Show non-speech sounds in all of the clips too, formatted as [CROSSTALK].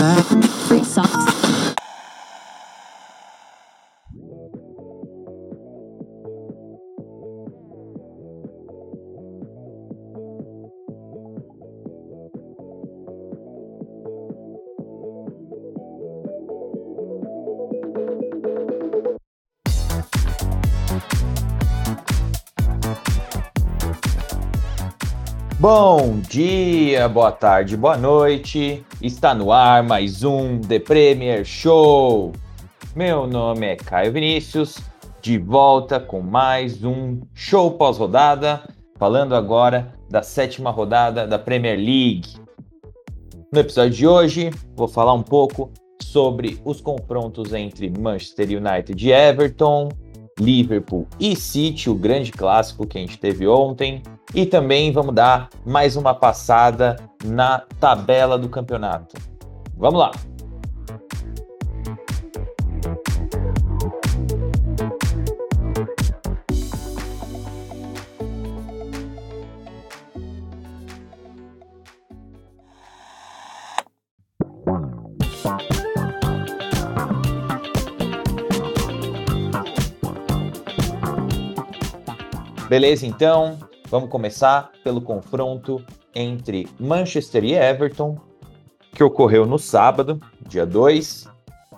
Free socks. Bom dia, boa tarde, boa noite. Está no ar mais um The Premier Show. Meu nome é Caio Vinícius, de volta com mais um show pós-rodada, falando agora da sétima rodada da Premier League. No episódio de hoje, vou falar um pouco sobre os confrontos entre Manchester United e Everton, Liverpool e City, o grande clássico que a gente teve ontem. E também vamos dar mais uma passada na tabela do campeonato. Vamos lá! Beleza, então, vamos começar pelo confronto entre Manchester e Everton, que ocorreu no sábado, dia 2,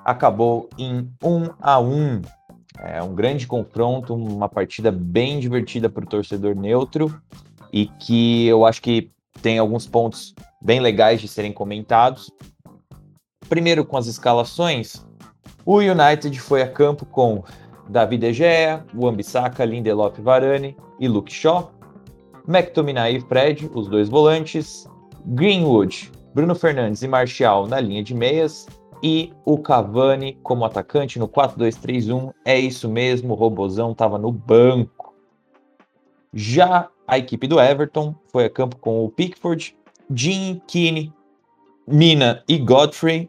acabou em 1 a 1. É um grande confronto, uma partida bem divertida para o torcedor neutro e que eu acho que tem alguns pontos bem legais de serem comentados. Primeiro, com as escalações, o United foi a campo com David De Gea, Wan-Bissaka, Lindelof Varane e Luke Shaw, McTominay e Fred, os dois volantes, Greenwood, Bruno Fernandes e Martial na linha de meias e o Cavani como atacante no 4-2-3-1. É isso mesmo, o Robozão estava no banco. Já a equipe do Everton foi a campo com o Pickford, Jean, Keane, Mina e Godfrey,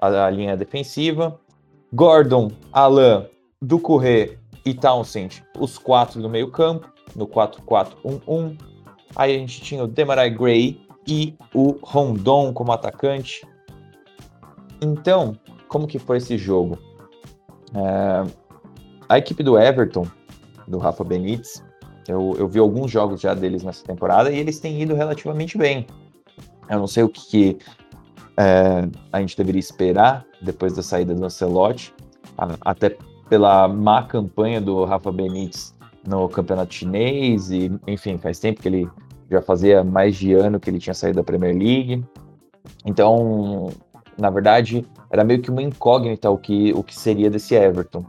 a, a linha defensiva, Gordon, Alain, do Correr e Townsend, os quatro do meio campo, no 4-4-1-1. Aí a gente tinha o Demarai Gray e o Rondon como atacante. Então, como que foi esse jogo? É, a equipe do Everton, do Rafa Benítez, eu, eu vi alguns jogos já deles nessa temporada e eles têm ido relativamente bem. Eu não sei o que, que é, a gente deveria esperar depois da saída do Ancelotti, até pela má campanha do Rafa Benítez no campeonato chinês e, enfim, faz tempo que ele já fazia mais de ano que ele tinha saído da Premier League. Então, na verdade, era meio que uma incógnita o que, o que seria desse Everton.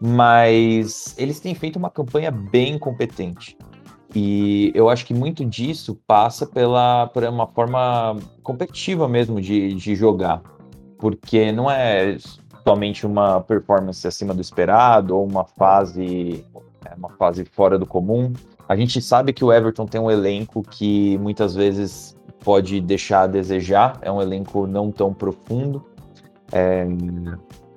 Mas eles têm feito uma campanha bem competente. E eu acho que muito disso passa pela, por uma forma competitiva mesmo de, de jogar. Porque não é somente uma performance acima do esperado ou uma fase, é, uma fase fora do comum. A gente sabe que o Everton tem um elenco que muitas vezes pode deixar a desejar, é um elenco não tão profundo. É,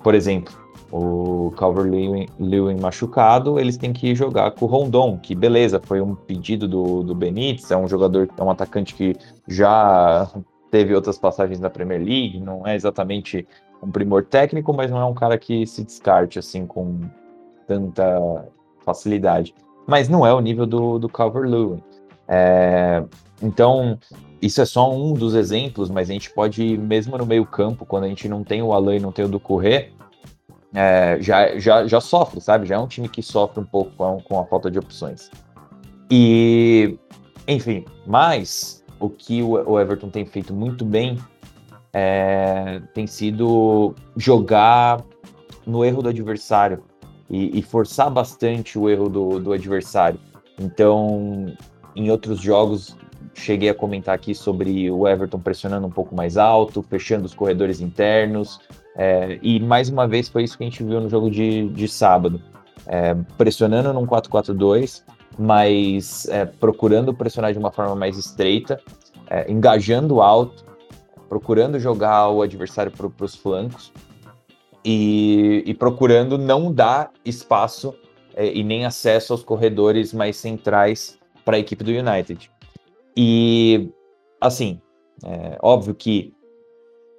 por exemplo, o Calvert-Lewin machucado, eles têm que jogar com o Rondon, que beleza, foi um pedido do, do Benítez, é um jogador, é um atacante que já teve outras passagens na Premier League, não é exatamente um primor técnico, mas não é um cara que se descarte assim com tanta facilidade. Mas não é o nível do, do Calvert-Lewin. É, então, isso é só um dos exemplos, mas a gente pode, mesmo no meio campo, quando a gente não tem o Alain e não tem o do Correr, é, já, já, já sofre, sabe? Já é um time que sofre um pouco com com a falta de opções. E, enfim, mas o que o Everton tem feito muito bem é, tem sido jogar no erro do adversário e, e forçar bastante o erro do, do, adversário. Então, em outros jogos, cheguei a comentar aqui sobre o Everton pressionando um pouco mais alto, fechando os corredores internos, é, e mais uma vez foi isso que a gente viu no jogo de, de sábado. É, pressionando num 4-4-2, mas é, procurando pressionar de uma forma mais estreita, é, engajando alto procurando jogar o adversário para os flancos e, e, procurando não dar espaço é, e nem acesso aos corredores mais centrais para a equipe do United. E, assim, é óbvio que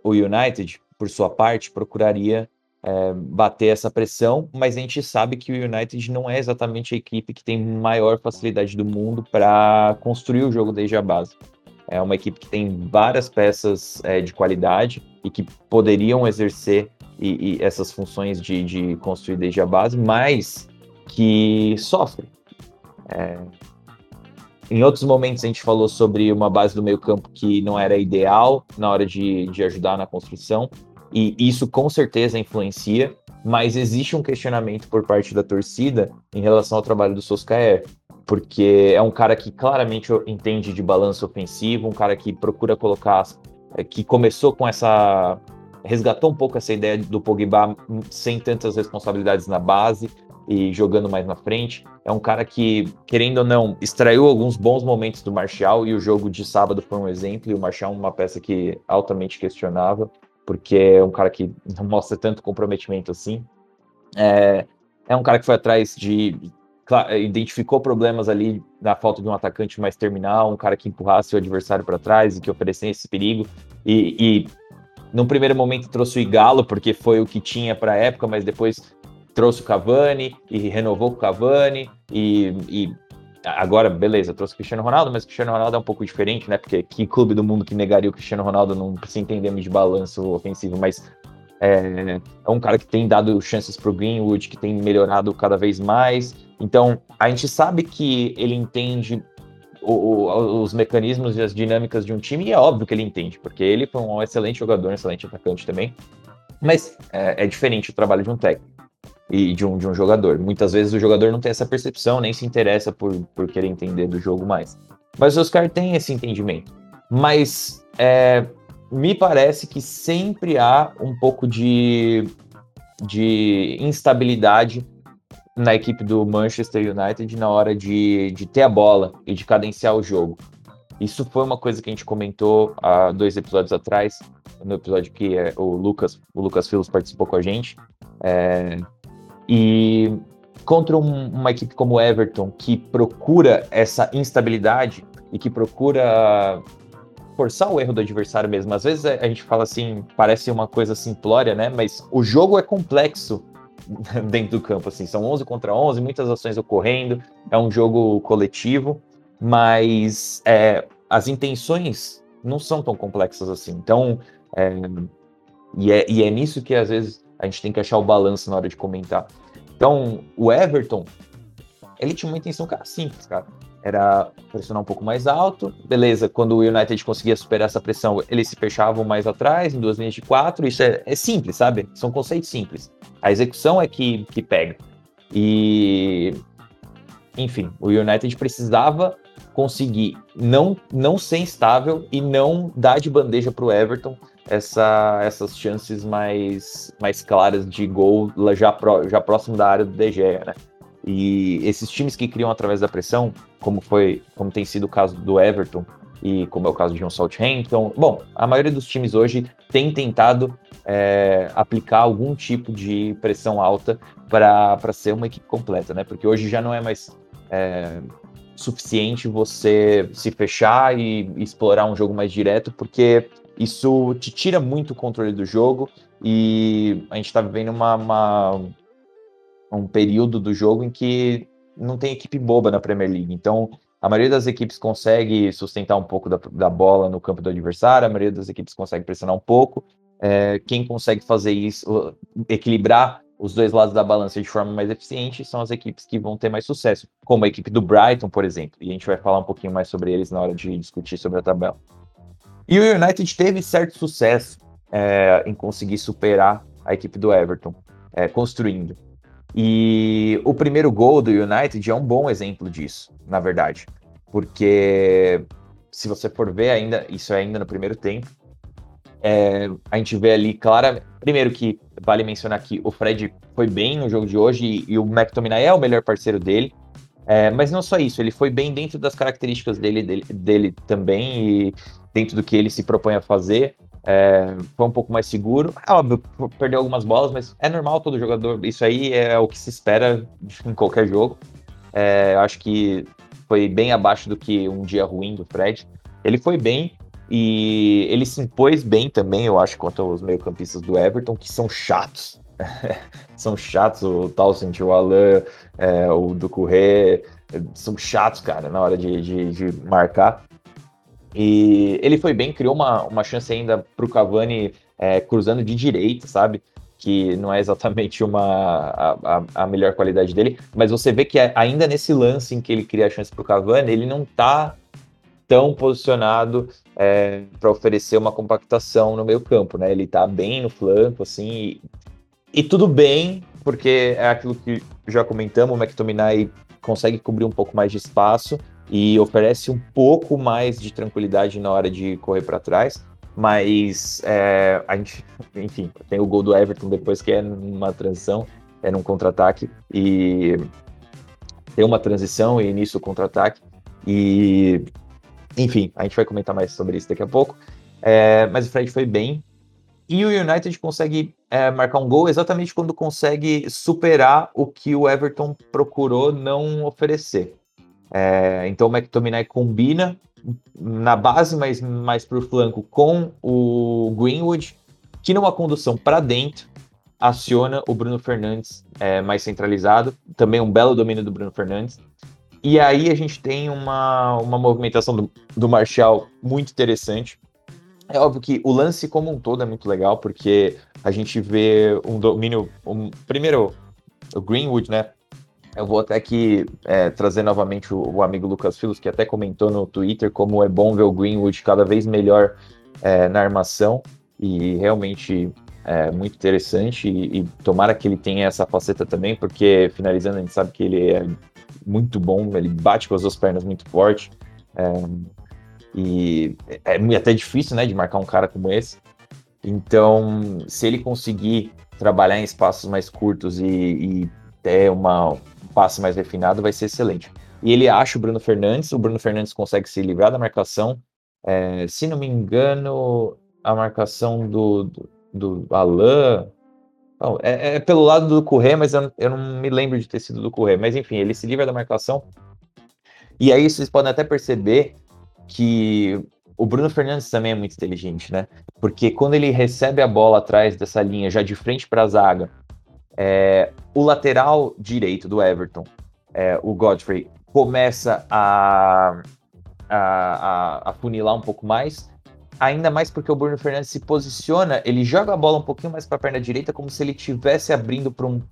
o United, por sua parte, procuraria é, bater essa pressão, mas a gente sabe que o United não é exatamente a equipe que tem maior facilidade do mundo para construir o jogo desde a base. É uma equipe que tem várias peças é, de qualidade e que poderiam exercer e, e essas funções de, de, construir desde a base, mas que sofre. É... Em outros momentos a gente falou sobre uma base do meio campo que não era ideal na hora de, de ajudar na construção, e isso com certeza influencia, mas existe um questionamento por parte da torcida em relação ao trabalho do Soscaer porque é um cara que claramente entende de balanço ofensivo, um cara que procura colocar, é, que começou com essa, resgatou um pouco essa ideia do Pogba sem tantas responsabilidades na base e jogando mais na frente. É um cara que, querendo ou não, extraiu alguns bons momentos do Martial e o jogo de sábado foi um exemplo. E o Martial é uma peça que altamente questionável, porque é um cara que não mostra tanto comprometimento assim. É, é um cara que foi atrás de identificou problemas ali na falta de um atacante mais terminal, um cara que empurrasse o adversário para trás e que oferecesse esse perigo. E, e num primeiro momento trouxe o Igalo, porque foi o que tinha para a época, mas depois trouxe o Cavani e renovou com o Cavani. E, e, agora, beleza, trouxe o Cristiano Ronaldo, mas o Cristiano Ronaldo é um pouco diferente, né? Porque que clube do mundo que negaria o Cristiano Ronaldo não se entendemos de balanço ofensivo, mas é, é um cara que tem dado chances para o Greenwood, que tem melhorado cada vez mais. Então, a gente sabe que ele entende o, o, os mecanismos e as dinâmicas de um time, e é óbvio que ele entende, porque ele foi um excelente jogador, um excelente atacante também. Mas é, é diferente o trabalho de um técnico e de um, de um jogador. Muitas vezes o jogador não tem essa percepção, nem se interessa por, por querer entender do jogo mais. Mas o Oscar tem esse entendimento. Mas é, me parece que sempre há um pouco de, de instabilidade na equipe do Manchester United na hora de, de ter a bola e de cadenciar o jogo. Isso foi uma coisa que a gente comentou há dois episódios atrás, no episódio que é, o Lucas, o Lucas Filos participou com a gente. É, e contra um, uma equipe como o Everton, que procura essa instabilidade e que procura forçar o erro do adversário mesmo. Às vezes a gente fala assim, parece uma coisa simplória, né? Mas o jogo é complexo [LAUGHS] dentro do campo, assim. São 11 contra 11, muitas ações ocorrendo, é um jogo coletivo, mas é, as intenções não são tão complexas assim. Então, é, e, é, e é nisso que às vezes a gente tem que achar o balanço na hora de comentar. Então, o Everton, ele tinha uma intenção cara, simples, cara era pressionar um pouco mais alto. Beleza, quando o United conseguia superar essa pressão, eles se fechavam mais atrás, em duas linhas de quatro. Isso é, é simples, sabe? São conceitos simples. A execução é que, que pega. E. Enfim, o United precisava conseguir não, não ser instável e não dar de bandeja para o Everton essa, essas chances mais, mais claras de gol já, pro, já próximo da área do De Gea, né? E esses times que criam através da pressão, como foi, como tem sido o caso do Everton e como é o caso de um Southampton, bom, a maioria dos times hoje tem tentado é, aplicar algum tipo de pressão alta para ser uma equipe completa, né? Porque hoje já não é mais é, suficiente você se fechar e, explorar um jogo mais direto, porque isso te tira muito o controle do jogo e a gente está vivendo uma, uma um período do jogo em que não tem equipe boba na Premier League. Então, a maioria das equipes consegue sustentar um pouco da, da bola no campo do adversário, a maioria das equipes consegue pressionar um pouco. É, quem consegue fazer isso, equilibrar os dois lados da balança de forma mais eficiente, são as equipes que vão ter mais sucesso, como a equipe do Brighton, por exemplo. E a gente vai falar um pouquinho mais sobre eles na hora de discutir sobre a tabela. E o United teve certo sucesso é, em conseguir superar a equipe do Everton, é, construindo. E o primeiro gol do United é um bom exemplo disso, na verdade. Porque se você for ver ainda, isso é ainda no primeiro tempo, é, a gente vê ali clara. Primeiro que vale mencionar que o Fred foi bem no jogo de hoje e, e o McTominay é o melhor parceiro dele. É, mas não só isso, ele foi bem dentro das características dele, dele, dele também e dentro do que ele se propõe a fazer. É, foi um pouco mais seguro. É óbvio, perdeu algumas bolas, mas é normal todo jogador. Isso aí é o que se espera em qualquer jogo. É, eu acho que foi bem abaixo do que um dia ruim do Fred. Ele foi bem, E ele se impôs bem também, eu acho, contra os meio-campistas do Everton, que são chatos. [LAUGHS] são chatos, o Townsend, o Alain, é, o Ducouré, são chatos, cara, na hora de, de, de, marcar. E ele foi bem, criou uma, uma chance ainda para o Cavani é, cruzando de direita, sabe? Que não é exatamente uma, a, a, melhor qualidade dele, mas você vê que ainda nesse lance em que ele cria a chance para o Cavani, ele não tá tão posicionado é, para oferecer uma compactação no meio campo, né? Ele tá bem no flanco, assim, e, e tudo bem, porque é aquilo que já comentamos, o McTominay consegue cobrir um pouco mais de espaço e oferece um pouco mais de tranquilidade na hora de correr para trás. Mas é, a gente, [LAUGHS] enfim, tem o gol do Everton depois que é numa transição, é num contra-ataque e tem uma transição e início contra-ataque e enfim, a gente vai comentar mais sobre isso daqui a pouco. É, mas o Fred foi bem. E o United consegue é, marcar um gol exatamente quando consegue superar o que o Everton procurou não oferecer. É, então o McTominay combina na base, mas mais para o flanco, com o Greenwood, que numa condução para dentro aciona o Bruno Fernandes é, mais centralizado. Também um belo domínio do Bruno Fernandes. E aí a gente tem uma, uma movimentação do, do Marshall muito interessante. É óbvio que o lance como um todo é muito legal, porque a gente vê um domínio. Um, primeiro, o Greenwood, né? Eu vou até aqui é, trazer novamente o, o, amigo Lucas Filos, que até comentou no Twitter como é bom ver o Greenwood cada vez melhor é, na armação. E realmente é muito interessante. E, e tomara que ele tenha essa faceta também, porque finalizando, a gente sabe que ele é muito bom, ele bate com as duas pernas muito forte. É, e é, é até difícil, né, de marcar um cara como esse. Então, se ele conseguir trabalhar em espaços mais curtos e, e ter uma, um passe mais refinado, vai ser excelente. E ele acha o Bruno Fernandes, o Bruno Fernandes consegue se livrar da marcação. É, se não me engano, a marcação do, do, do Alain, Bom, é, é, pelo lado do Correia, mas eu, eu, não me lembro de ter sido do Correia. Mas enfim, ele se livra da marcação. E aí vocês podem até perceber que o Bruno Fernandes também é muito inteligente, né? Porque quando ele recebe a bola atrás dessa linha, já de frente para a zaga, é, o lateral direito do Everton, é, o Godfrey, começa a, a, a, a funilar um pouco mais ainda mais porque o Bruno Fernandes se posiciona, ele joga a bola um pouquinho mais para a perna direita, como se ele estivesse abrindo para um,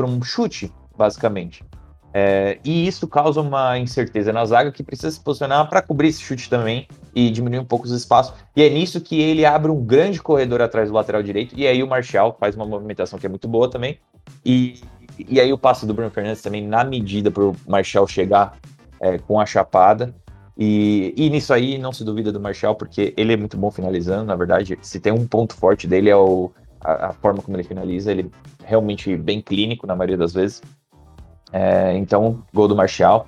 um chute, basicamente. É, e isso causa uma incerteza na zaga que precisa se posicionar para cobrir esse chute também e diminuir um pouco os espaços. E é nisso que ele abre um grande corredor atrás do lateral direito. E aí o Martial faz uma movimentação que é muito boa também. E, e aí o passe do Bruno Fernandes também na medida para o Martial chegar é, com a chapada. E, e, nisso aí não se duvida do Marshall, porque ele é muito bom finalizando, na verdade. Se tem um ponto forte dele é o, a, a forma como ele finaliza, ele é realmente bem clínico na maioria das vezes. É, então, gol do Marshall.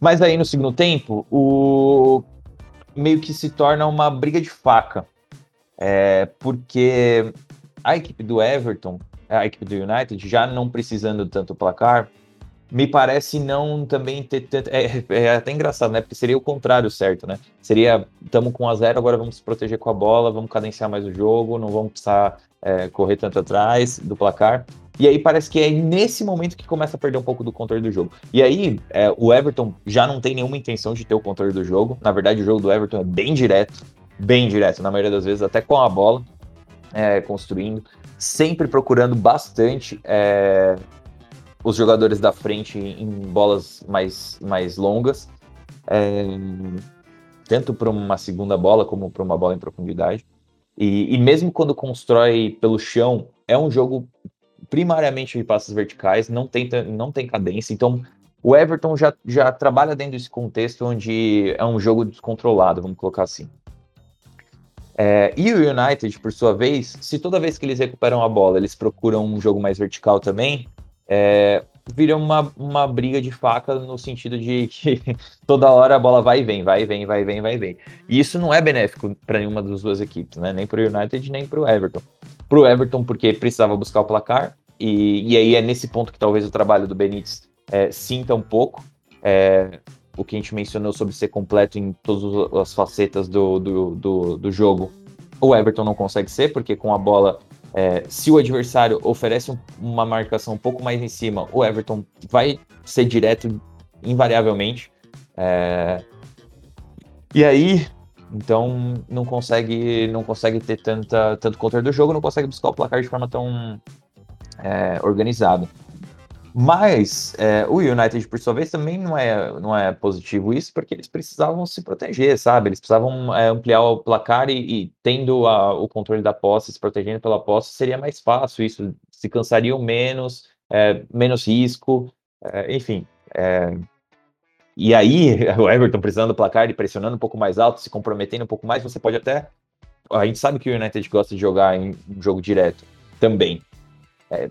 Mas aí no segundo tempo, o meio que se torna uma briga de faca. É, porque a equipe do Everton, a equipe do United, já não precisando tanto placar, me parece não também ter tanto. É, é, até engraçado, né? Porque seria o contrário certo, né? Seria, estamos com 1 a 0 agora vamos se proteger com a bola, vamos cadenciar mais o jogo, não vamos precisar é, correr tanto atrás do placar. E aí parece que é nesse momento que começa a perder um pouco do controle do jogo. E aí é, o Everton já não tem nenhuma intenção de ter o controle do jogo. Na verdade, o jogo do Everton é bem direto, bem direto, na maioria das vezes, até com a bola, é, construindo, sempre procurando bastante é, os jogadores da frente em bolas mais, mais longas, é, tanto para uma segunda bola como para uma bola em profundidade. E, e, mesmo quando constrói pelo chão, é um jogo primariamente de passos verticais, não tem, não tem cadência. Então, o Everton já, já trabalha dentro desse contexto onde é um jogo descontrolado, vamos colocar assim. É, e o United, por sua vez, se toda vez que eles recuperam a bola, eles procuram um jogo mais vertical também, é, vira uma, uma briga de faca no sentido de que [LAUGHS] toda hora a bola vai e vem, vai e vem, vai e vem, vai e vem. E isso não é benéfico para nenhuma das duas equipes, né? Nem para o United, nem para o Everton. Para o Everton, porque precisava buscar o placar, e, e aí é nesse ponto que talvez o trabalho do Benítez é, sinta um pouco. É, o que a gente mencionou sobre ser completo em todas as facetas do, do, do, do jogo, o Everton não consegue ser, porque com a bola, é, se o adversário oferece uma marcação um pouco mais em cima, o Everton vai ser direto invariavelmente. É, e aí, então não consegue não consegue ter tanta, tanto controle do jogo, não consegue buscar o placar de forma tão é, organizada. Mas é, o United, por sua vez, também não é, não é positivo isso, porque eles precisavam se proteger, sabe? Eles precisavam é, ampliar o placar e, e tendo a, o controle da posse, se protegendo pela posse, seria mais fácil isso, se cansariam menos, é, menos risco, é, enfim. É. e aí, [LAUGHS] o Everton precisando do placar e pressionando um pouco mais alto, se comprometendo um pouco mais, você pode até. A gente sabe que o United gosta de jogar em um jogo direto também. É,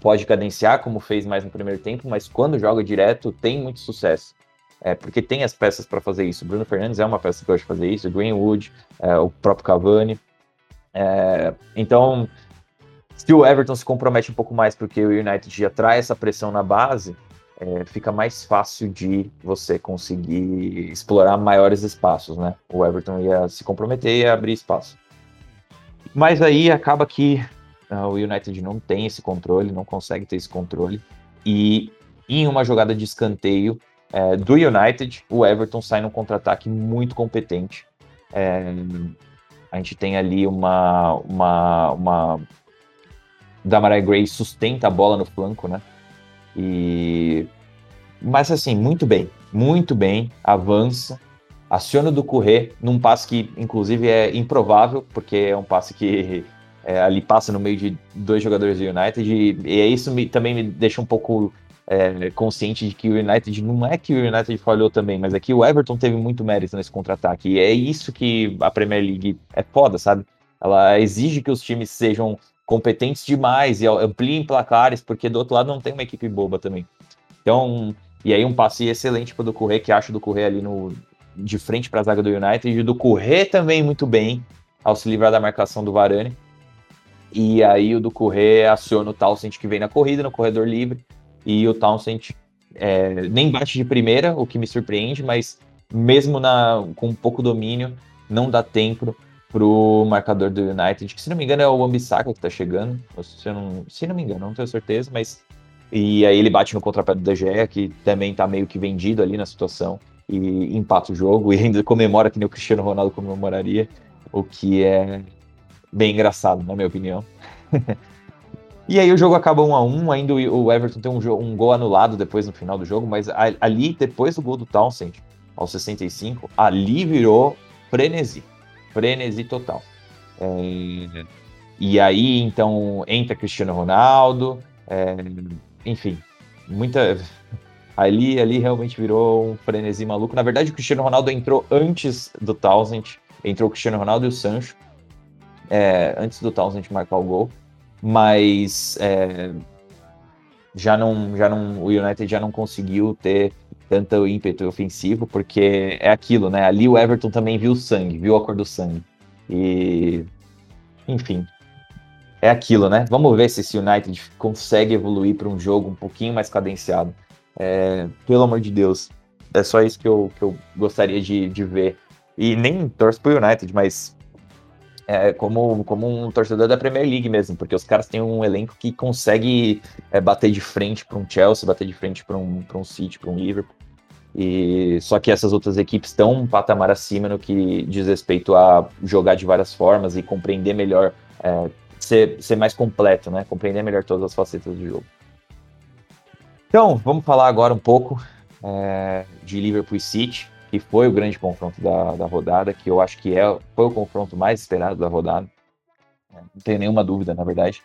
pode cadenciar, como fez mais no primeiro tempo, mas quando joga direto tem muito sucesso. É, porque tem as peças para fazer isso. Bruno Fernandes é uma peça que gosta de fazer isso, Greenwood, é, o próprio Cavani. É, então, se o Everton se compromete um pouco mais porque o United já traz essa pressão na base, é, fica mais fácil de você conseguir explorar maiores espaços, né? O Everton ia se comprometer e abrir espaço. Mas aí acaba que o United não tem esse controle, não consegue ter esse controle. E em uma jogada de escanteio é, do United, o Everton sai num contra-ataque muito competente. É, a gente tem ali uma. uma, uma Damarai Gray sustenta a bola no flanco, né? E. Mas assim, muito bem, muito bem, avança, aciona do Corrê num passe que, inclusive, é improvável, porque é um passe que é, ali passa no meio de dois jogadores do United, e, e isso me, também me deixa um pouco é, consciente de que o United não é que o United falhou também, mas é que o Everton teve muito mérito nesse contra-ataque. E é isso que a Premier League é foda, sabe? Ela exige que os times sejam competentes demais e ampliem placares, porque do outro lado não tem uma equipe boba também. Então, e aí um passe excelente para o do Correr, que acho do Correr ali no, de frente para a zaga do United, e do Correr também muito bem, ao se livrar da marcação do Varane. E aí o do Correr aciona o Townsend que vem na corrida, no corredor livre, e o Townsend é, nem bate de primeira, o que me surpreende, mas mesmo na, com pouco domínio, não dá tempo pro marcador do United, que se não me engano é o Ambissaca que tá chegando, se não, se não me engano, não tenho certeza, mas e aí ele bate no contrapé do DGE, que também tá meio que vendido ali na situação, e empata o jogo, [LAUGHS] e ainda comemora que nem o Cristiano Ronaldo comemoraria, o que é bem engraçado, na minha opinião. [LAUGHS] e aí o jogo acaba 1 a 1 ainda o Everton tem um, um, gol anulado depois no final do jogo, mas ali, depois do gol do Townsend, aos 65, ali virou frenesi. Frenesi total. É, e aí, então, entra Cristiano Ronaldo, é, enfim, muita... [LAUGHS] Ali, ali realmente virou um frenesi maluco. Na verdade, o Cristiano Ronaldo entrou antes do Townsend, entrou o Cristiano Ronaldo e o Sancho, é, antes do Townsend marcar o gol, mas é, já não, já não, o United já não conseguiu ter tanto ímpeto ofensivo, porque é aquilo, né? Ali o Everton também viu o sangue, viu a cor do sangue. E, enfim, é aquilo, né? Vamos ver se esse United consegue evoluir para um jogo um pouquinho mais cadenciado. É, pelo amor de Deus, é só isso que eu, que eu gostaria de, de ver. E nem torço pro United, mas é, como, como um torcedor da Premier League mesmo, porque os caras têm um elenco que consegue é, bater de frente para um Chelsea, bater de frente para um, um City, para um Liverpool. E só que essas outras equipes estão um patamar acima no que diz respeito a jogar de várias formas e compreender melhor, é, ser, ser mais completo, né? Compreender melhor todas as facetas do jogo. Então, vamos falar agora um pouco é, de Liverpool e City que foi o grande confronto da, da rodada, que eu acho que é, foi o confronto mais esperado da rodada. Não tenho nenhuma dúvida, na verdade,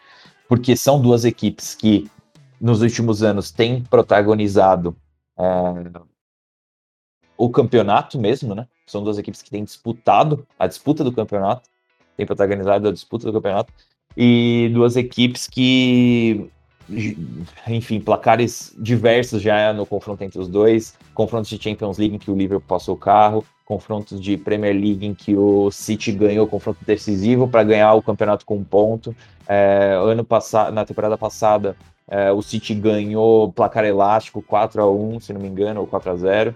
porque são duas equipes que nos últimos anos têm protagonizado é, o campeonato mesmo, né? São duas equipes que têm disputado a disputa do campeonato, têm protagonizado a disputa do campeonato, e duas equipes que enfim, placares diversos já no confronto entre os dois, confrontos de Champions League em que o Liverpool passou o carro, confrontos de Premier League em que o City ganhou confronto decisivo para ganhar o campeonato com um ponto. É, ano passado, na temporada passada, é, o City ganhou placar elástico 4 a 1 se não me engano, ou 4 a 0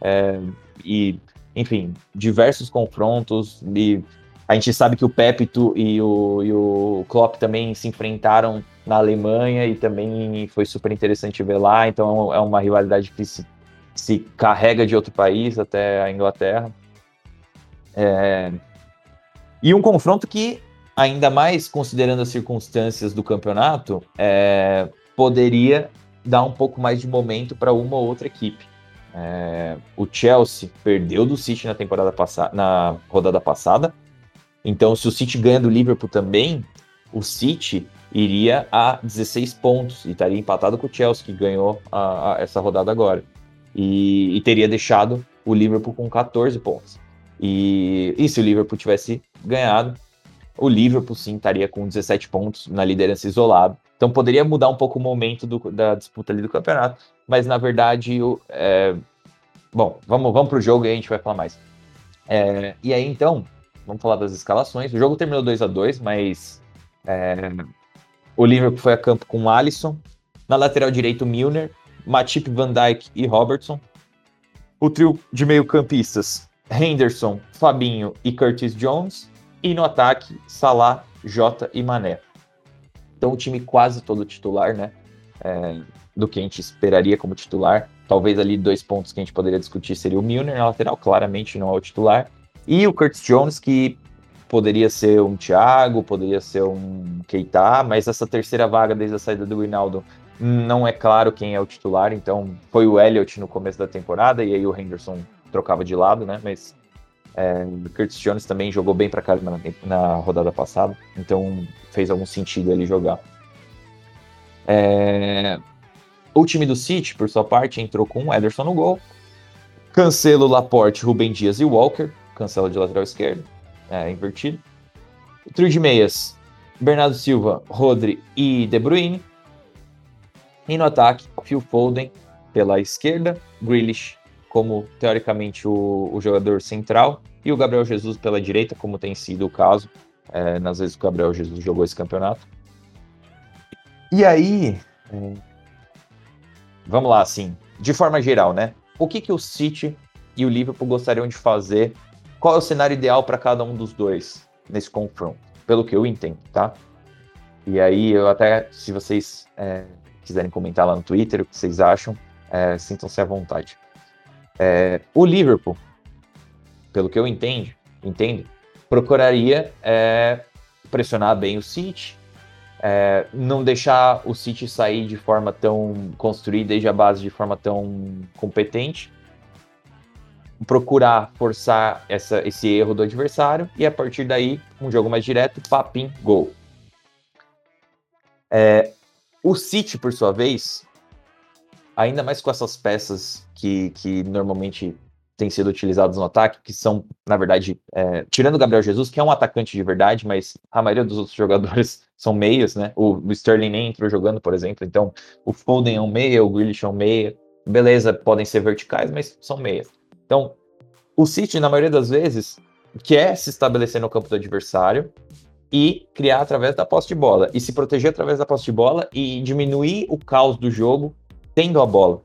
é, e, enfim, diversos confrontos. E a gente sabe que o Pepe e o, e o Klopp também se enfrentaram na Alemanha e também foi super interessante ver lá. Então é uma rivalidade que se, se carrega de outro país até a Inglaterra. É... E um confronto que, ainda mais considerando as circunstâncias do campeonato, é... poderia dar um pouco mais de momento para uma ou outra equipe. É... O Chelsea perdeu do City na temporada passada, na rodada passada. Então, se o City ganha do Liverpool também, o City iria a 16 pontos e estaria empatado com o Chelsea, que ganhou a, a, essa rodada agora. E, e, teria deixado o Liverpool com 14 pontos. E, e se o Liverpool tivesse ganhado, o Liverpool sim estaria com 17 pontos na liderança isolado. Então poderia mudar um pouco o momento do, da disputa ali do campeonato, mas na verdade, é... bom, vamos, vamos para o jogo e a gente vai falar mais. É... e aí então, vamos falar das escalações. O jogo terminou 2 a 2 mas é... O Liverpool foi a campo com Alisson. Na lateral direito, Milner, Matip, Van Dijk e Robertson. O trio de meio-campistas, Henderson, Fabinho e Curtis Jones. E no ataque, Salah, Jota e Mané. Então o time quase todo titular, né? É, do que a gente esperaria como titular. Talvez ali dois pontos que a gente poderia discutir seria o Milner na lateral, claramente não é o titular. E o Curtis Jones, que poderia ser um Thiago, poderia ser um Keita, mas essa terceira vaga desde a saída do Rinaldo não é claro quem é o titular, então foi o Elliott no começo da temporada e aí o Henderson trocava de lado, né? Mas é, o Curtis Jones também jogou bem para caramba na, na, rodada passada, então fez algum sentido ele jogar. É, o time do City, por sua parte, entrou com o Ederson no gol, Cancelo, Laporte, Rubem Dias e Walker, cancela de lateral esquerdo é, invertido. O trio de meias, Bernardo Silva, Rodri e De Bruyne. E no ataque, Phil Foden pela esquerda, Grealish como teoricamente o, o jogador central e o Gabriel Jesus pela direita, como tem sido o caso é, nas vezes que o Gabriel Jesus jogou esse campeonato. E aí, é, vamos lá, assim, de forma geral, né? O que, que o City e o Liverpool gostariam de fazer qual é o cenário ideal para cada um dos dois nesse confronto? Pelo que eu entendo, tá? E aí, eu até, se vocês é, quiserem comentar lá no Twitter o que vocês acham, é, sintam-se à vontade. É, o Liverpool, pelo que eu entendo, entendo procuraria é, pressionar bem o City, é, não deixar o City sair de forma tão construir desde a base de forma tão competente procurar forçar essa, esse erro do adversário e a partir daí, um jogo mais direto, papim, gol. É, o City, por sua vez, ainda mais com essas peças que, que normalmente têm sido utilizadas no ataque, que são, na verdade, é, tirando o Gabriel Jesus, que é um atacante de verdade, mas a maioria dos outros [LAUGHS] jogadores são meias, né? O, o Sterling nem entrou jogando, por exemplo, então o Foden é um meia, o Grealish é um meia. Beleza, podem ser verticais, mas são meias. Então, o City, na maioria das vezes, quer se estabelecer no campo do adversário e criar através da posse de bola. E se proteger através da posse de bola e diminuir o caos do jogo tendo a bola.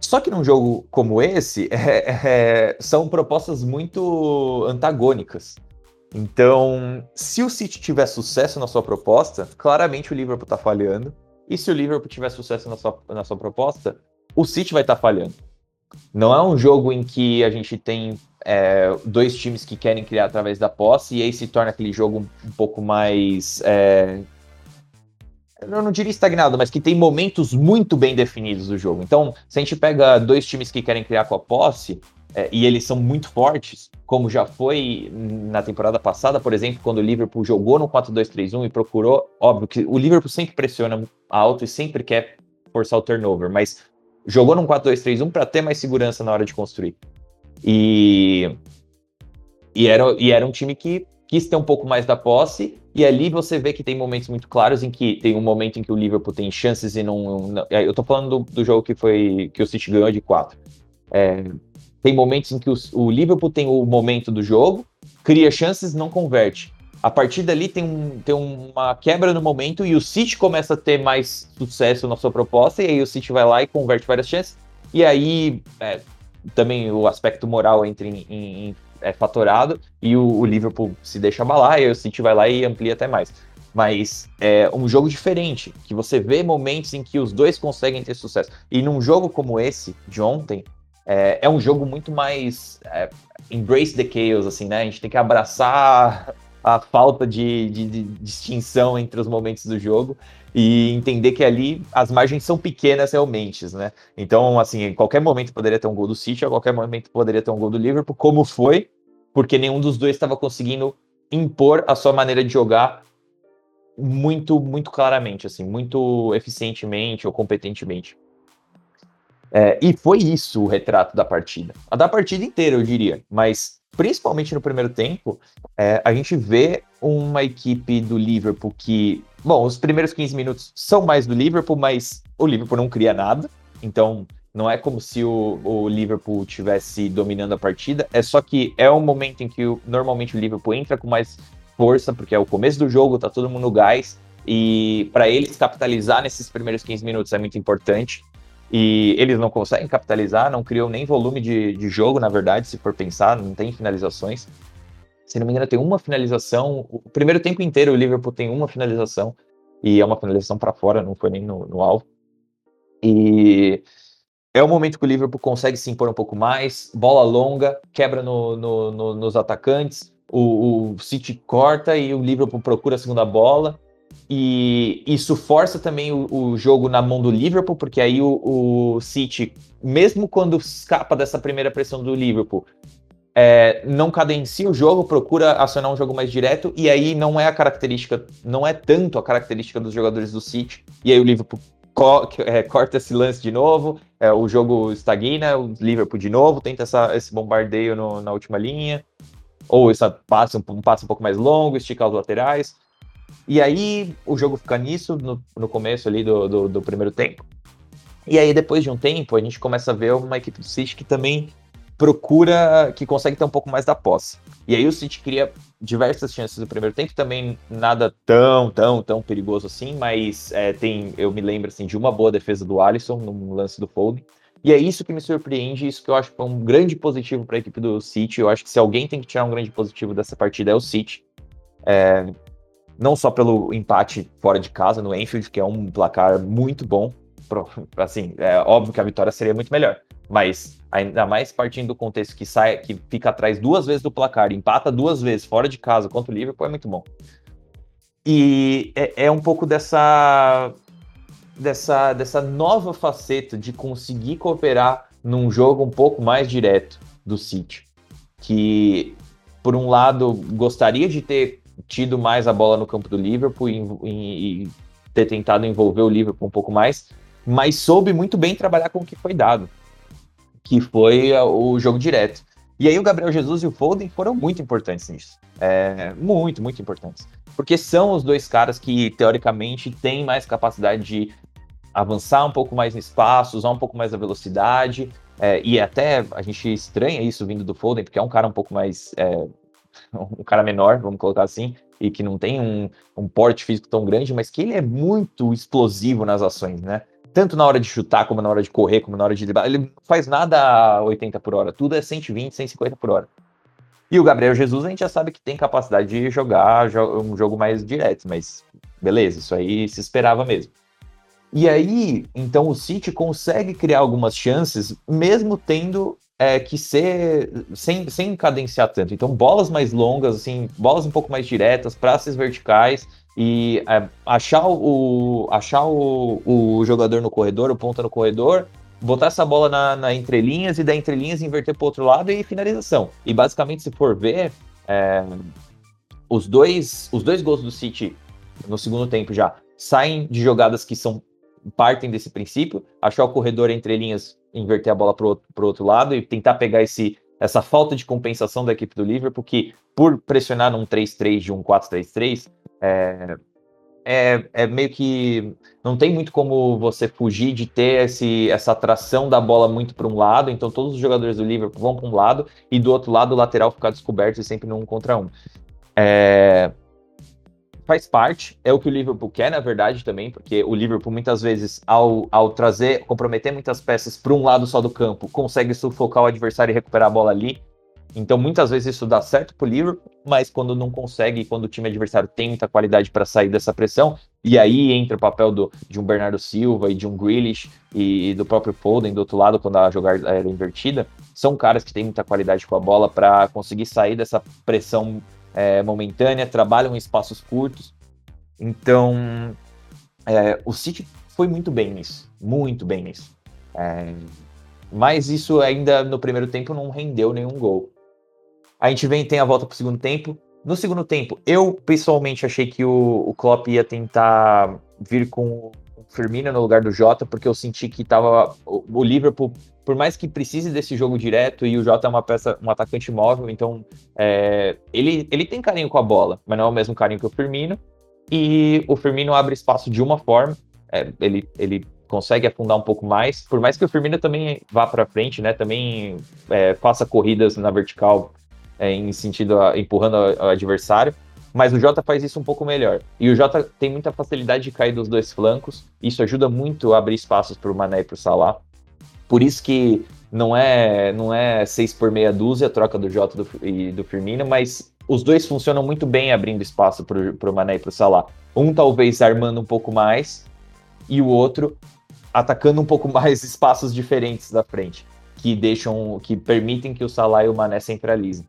Só que num jogo como esse, [LAUGHS] é, é, são propostas muito antagônicas. Então, se o City tiver sucesso na sua proposta, claramente o Liverpool está falhando. E se o Liverpool tiver sucesso na sua, na sua proposta, o City vai estar tá falhando. Não é um jogo em que a gente tem é, dois times que querem criar através da posse e aí se torna aquele jogo um, um pouco mais. É, eu não diria estagnado, mas que tem momentos muito bem definidos do jogo. Então, se a gente pega dois times que querem criar com a posse, é, e eles são muito fortes, como já foi na temporada passada, por exemplo, quando o Liverpool jogou no 4-2-3-1 e procurou, óbvio que o Liverpool sempre pressiona alto e sempre quer forçar o turnover, mas jogou num 4-2-3-1 para ter mais segurança na hora de construir. E, e, era, e era um time que quis ter um pouco mais da posse, e ali você vê que tem momentos muito claros em que tem um momento em que o Liverpool tem chances e não. não eu tô falando do, do, jogo que foi que o City ganhou de 4. É, tem momentos em que o, o Liverpool tem o momento do jogo, cria chances, não converte. A partir dali tem, um, tem uma quebra no momento e o City começa a ter mais sucesso na sua proposta, e aí o City vai lá e converte várias chances. e aí é, também o aspecto moral entra em, em, em é fatorado e o, o, Liverpool se deixa abalar e o City vai lá e amplia até mais. Mas é um jogo diferente, que você vê momentos em que os dois conseguem ter sucesso. E num jogo como esse, de ontem, é, é um jogo muito mais é, embrace the chaos, assim, né? A gente tem que abraçar a falta de, de, de, distinção entre os momentos do jogo e entender que ali as margens são pequenas realmente, né? Então, assim, em qualquer momento poderia ter um gol do City, a qualquer momento poderia ter um gol do Liverpool, como foi, porque nenhum dos dois estava conseguindo impor a sua maneira de jogar muito, muito claramente, assim, muito eficientemente ou competentemente. É, e foi isso o retrato da partida. A da partida inteira, eu diria, mas principalmente no primeiro tempo, é, a gente vê uma equipe do Liverpool que, bom, os primeiros 15 minutos são mais do Liverpool, mas o Liverpool não cria nada, então não é como se o, o Liverpool tivesse dominando a partida, é só que é um momento em que o, normalmente o Liverpool entra com mais força, porque é o começo do jogo, tá todo mundo no gás, e para eles capitalizar nesses primeiros 15 minutos é muito importante. E eles não conseguem capitalizar, não criam nem volume de, de jogo, na verdade, se for pensar, não tem finalizações. Se não me engano, tem uma finalização. O primeiro tempo inteiro o Liverpool tem uma finalização, e é uma finalização para fora, não foi nem no, no alvo. E é o momento que o Liverpool consegue se impor um pouco mais, bola longa, quebra no, no, no, nos atacantes, o, o, City corta e o Liverpool procura a segunda bola. E isso força também o, o jogo na mão do Liverpool, porque aí o, o, City, mesmo quando escapa dessa primeira pressão do Liverpool, é, não cadencia o jogo, procura acionar um jogo mais direto, e aí não é a característica, não é tanto a característica dos jogadores do City, e aí o Liverpool co é, corta esse lance de novo, é, o jogo estagna, o Liverpool de novo tenta essa, esse bombardeio no, na última linha, ou essa passe um, um passe um pouco mais longo, esticar os laterais. E aí o jogo fica nisso no, no começo ali do, do, do, primeiro tempo. E aí depois de um tempo a gente começa a ver uma equipe do City que também procura, que consegue ter um pouco mais da posse. E aí o City cria diversas chances no primeiro tempo, também nada tão, tão, tão perigoso assim, mas é, tem, eu me lembro assim de uma boa defesa do Alisson no lance do Foden. E é isso que me surpreende, isso que eu acho que foi um grande positivo para a equipe do City. Eu acho que se alguém tem que tirar um grande positivo dessa partida é o City. É, não só pelo empate fora de casa no Enfield, que é um placar muito bom. Pro, assim, é óbvio que a vitória seria muito melhor, mas ainda mais partindo do contexto que sai, que fica atrás duas vezes do placar, empata duas vezes fora de casa contra o Liverpool é muito bom. E é, é um pouco dessa dessa, dessa nova faceta de conseguir cooperar num jogo um pouco mais direto do City. Que, por um lado, gostaria de ter tido mais a bola no campo do Liverpool e, e, e ter tentado envolver o Liverpool um pouco mais, mas soube muito bem trabalhar com o que foi dado, que foi o jogo direto. E aí o Gabriel Jesus e o Foden foram muito importantes nisso. É, muito, muito importantes. Porque são os dois caras que, teoricamente, têm mais capacidade de avançar um pouco mais no espaço, usar um pouco mais a velocidade. É, e até a gente estranha isso vindo do Foden, porque é um cara um pouco mais. É, um cara menor, vamos colocar assim, e que não tem um, um porte físico tão grande, mas que ele é muito explosivo nas ações, né? Tanto na hora de chutar, como na hora de correr, como na hora de driblar. Ele faz nada a 80 por hora, tudo é 120, 150 por hora. E o Gabriel Jesus a gente já sabe que tem capacidade de jogar um jogo mais direto, mas beleza, isso aí se esperava mesmo. E aí, então o City consegue criar algumas chances, mesmo tendo é, que ser sem, sem cadenciar tanto. Então, bolas mais longas, assim, bolas um pouco mais diretas, praças verticais e é, achar, o, achar o, o jogador no corredor, o ponta no corredor, botar essa bola na, na entrelinhas e da entrelinhas inverter para outro lado e finalização. E basicamente, se for ver, é, os, dois, os dois gols do City no segundo tempo já saem de jogadas que são partem desse princípio, achar o corredor entre linhas, inverter a bola para o outro lado e tentar pegar esse, essa falta de compensação da equipe do Liverpool, que por pressionar num 3-3 de um 4-3-3, é, é, é, meio que não tem muito como você fugir de ter esse, essa atração da bola muito para um lado, então todos os jogadores do Liverpool vão para um lado e do outro lado o lateral ficar descoberto e sempre num contra um. É, faz parte, é o que o Liverpool quer, na verdade, também, porque o Liverpool muitas vezes, ao, ao trazer, comprometer muitas peças para um lado só do campo, consegue sufocar o adversário e recuperar a bola ali. Então, muitas vezes isso dá certo pro Liverpool, mas quando não consegue, quando o time adversário tem muita qualidade para sair dessa pressão, e aí entra o papel do, de um Bernardo Silva e de um Grealish e, e do próprio Foden do outro lado, quando a jogada era invertida, são caras que têm muita qualidade com a bola para conseguir sair dessa pressão é, momentânea, trabalham em espaços curtos. Então, é, o City foi muito bem nisso, muito bem nisso. É, mas isso ainda no primeiro tempo não rendeu nenhum gol. A gente vem tem a volta para o segundo tempo. No segundo tempo, eu pessoalmente achei que o, o Klopp ia tentar vir com Firmino no lugar do Jota, porque eu senti que tava o, o Liverpool, por mais que precise desse jogo direto, e o Jota é uma peça, um atacante móvel, então é, ele, ele tem carinho com a bola, mas não é o mesmo carinho que o Firmino. E o Firmino abre espaço de uma forma, é, ele, ele consegue afundar um pouco mais, por mais que o Firmino também vá para frente, né? Também é, faça corridas na vertical é, em sentido a, empurrando o adversário, mas o Jota faz isso um pouco melhor. E o Jota tem muita facilidade de cair dos dois flancos, isso ajuda muito a abrir espaços para o Mané e para o Salah. Por isso que não é não é seis por meia dúzia a troca do Jota do, e do Firmino, mas os dois funcionam muito bem abrindo espaço para o Mané e para o Salah. Um talvez armando um pouco mais e o outro atacando um pouco [LAUGHS] mais espaços diferentes da frente, que deixam, que permitem que o Salah e o Mané centralizem.